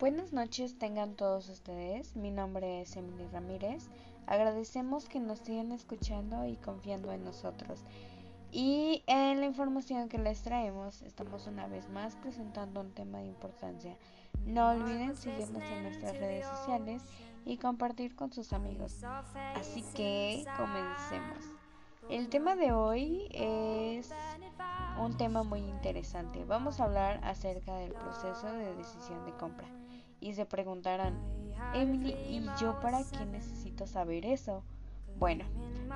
Buenas noches tengan todos ustedes. Mi nombre es Emily Ramírez. Agradecemos que nos sigan escuchando y confiando en nosotros. Y en la información que les traemos, estamos una vez más presentando un tema de importancia. No olviden seguirnos en nuestras redes sociales y compartir con sus amigos. Así que comencemos. El tema de hoy es un tema muy interesante. Vamos a hablar acerca del proceso de decisión de compra y se preguntarán, Emily, ¿y yo para qué necesito saber eso? Bueno,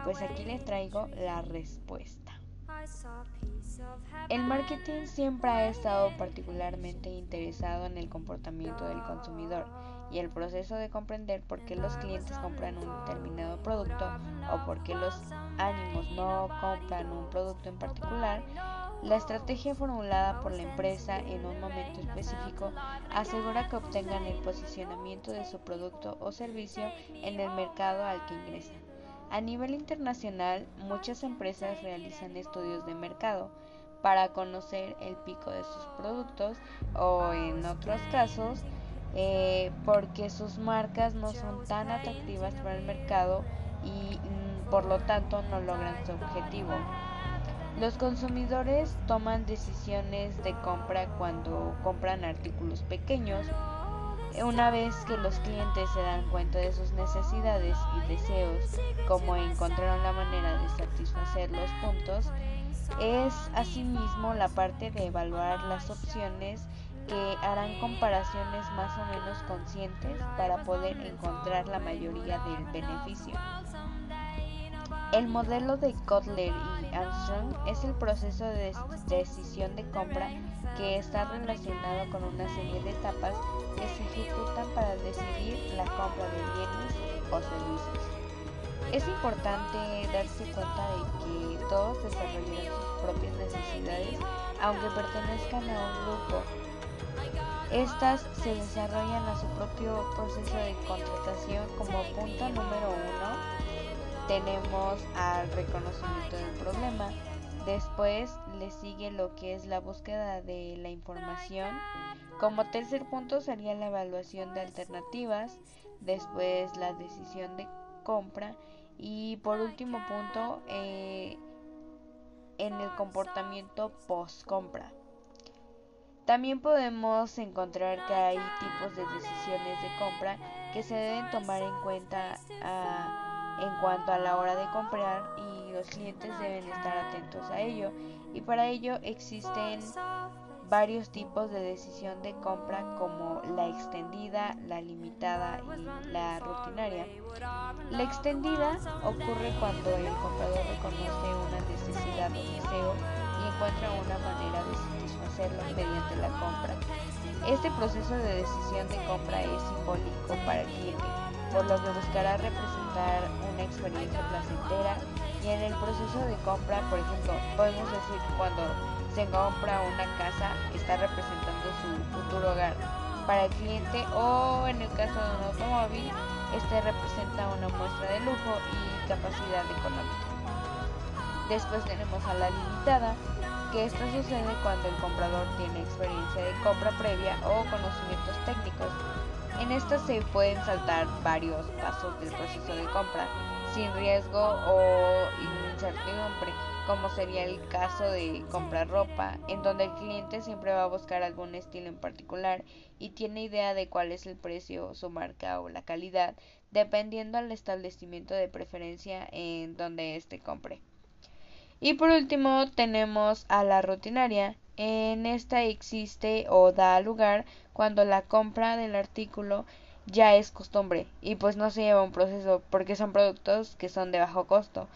pues aquí les traigo la respuesta. El marketing siempre ha estado particularmente interesado en el comportamiento del consumidor y el proceso de comprender por qué los clientes compran un determinado producto o por qué los ánimos no compran un producto en particular la estrategia formulada por la empresa en un momento específico asegura que obtengan el posicionamiento de su producto o servicio en el mercado al que ingresan. A nivel internacional, muchas empresas realizan estudios de mercado para conocer el pico de sus productos o en otros casos eh, porque sus marcas no son tan atractivas para el mercado y mm, por lo tanto no logran su objetivo. Los consumidores toman decisiones de compra cuando compran artículos pequeños. Una vez que los clientes se dan cuenta de sus necesidades y deseos, como encontraron la manera de satisfacer los puntos, es asimismo la parte de evaluar las opciones que harán comparaciones más o menos conscientes para poder encontrar la mayoría del beneficio. El modelo de Kotler y Armstrong es el proceso de decisión de compra que está relacionado con una serie de etapas que se ejecutan para decidir la compra de bienes o servicios. Es importante darse cuenta de que todos desarrollan sus propias necesidades aunque pertenezcan a un grupo. Estas se desarrollan a su propio proceso de contratación como punto número uno tenemos al reconocimiento del problema. Después le sigue lo que es la búsqueda de la información. Como tercer punto sería la evaluación de alternativas. Después la decisión de compra. Y por último punto, eh, en el comportamiento post compra. También podemos encontrar que hay tipos de decisiones de compra que se deben tomar en cuenta a en cuanto a la hora de comprar y los clientes deben estar atentos a ello y para ello existen varios tipos de decisión de compra como la extendida, la limitada y la rutinaria. La extendida ocurre cuando el comprador reconoce una necesidad o deseo y encuentra una manera de satisfacerlo mediante la compra. Este proceso de decisión de compra es simbólico para el cliente por lo que buscará representar una experiencia placentera. Y en el proceso de compra, por ejemplo, podemos decir cuando se compra una casa está representando su futuro hogar. Para el cliente o en el caso de un automóvil este representa una muestra de lujo y capacidad económica. Después tenemos a la limitada, que esto sucede cuando el comprador tiene experiencia de compra previa o conocimientos técnicos en esta se pueden saltar varios pasos del proceso de compra sin riesgo o incertidumbre, como sería el caso de comprar ropa, en donde el cliente siempre va a buscar algún estilo en particular y tiene idea de cuál es el precio, su marca o la calidad, dependiendo al establecimiento de preferencia en donde éste compre. Y por último tenemos a la rutinaria. En esta existe o da lugar cuando la compra del artículo ya es costumbre y pues no se lleva un proceso porque son productos que son de bajo costo.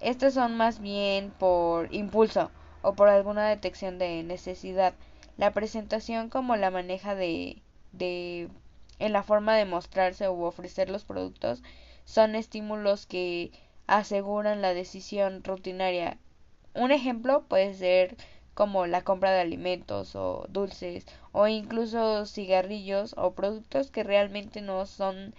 Estos son más bien por impulso o por alguna detección de necesidad. La presentación como la maneja de, de en la forma de mostrarse u ofrecer los productos son estímulos que aseguran la decisión rutinaria. Un ejemplo puede ser como la compra de alimentos o dulces o incluso cigarrillos o productos que realmente no son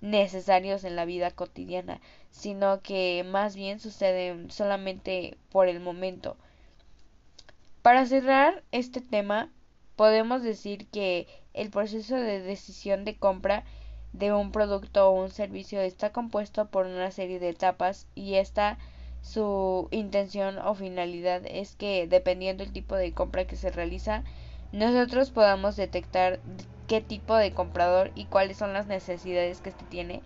necesarios en la vida cotidiana, sino que más bien suceden solamente por el momento. Para cerrar este tema, podemos decir que el proceso de decisión de compra de un producto o un servicio está compuesto por una serie de etapas y esta su intención o finalidad es que dependiendo del tipo de compra que se realiza nosotros podamos detectar qué tipo de comprador y cuáles son las necesidades que éste tiene.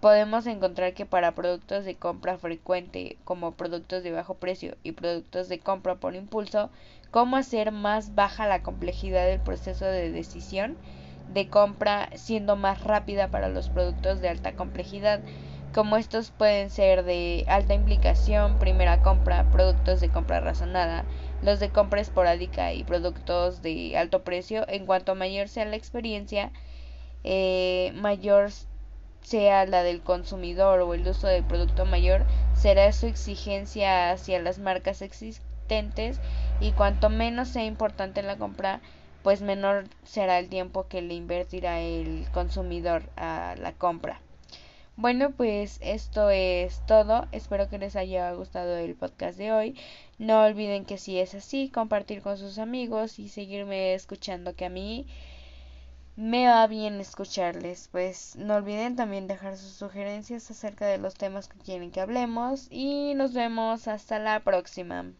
Podemos encontrar que para productos de compra frecuente como productos de bajo precio y productos de compra por impulso, cómo hacer más baja la complejidad del proceso de decisión de compra siendo más rápida para los productos de alta complejidad, como estos pueden ser de alta implicación, primera compra, productos de compra razonada, los de compra esporádica y productos de alto precio, en cuanto mayor sea la experiencia, eh, mayor sea la del consumidor o el uso del producto mayor, será su exigencia hacia las marcas existentes y cuanto menos sea importante la compra, pues menor será el tiempo que le invertirá el consumidor a la compra. Bueno, pues esto es todo. Espero que les haya gustado el podcast de hoy. No olviden que si es así, compartir con sus amigos y seguirme escuchando que a mí me va bien escucharles. Pues no olviden también dejar sus sugerencias acerca de los temas que quieren que hablemos y nos vemos hasta la próxima.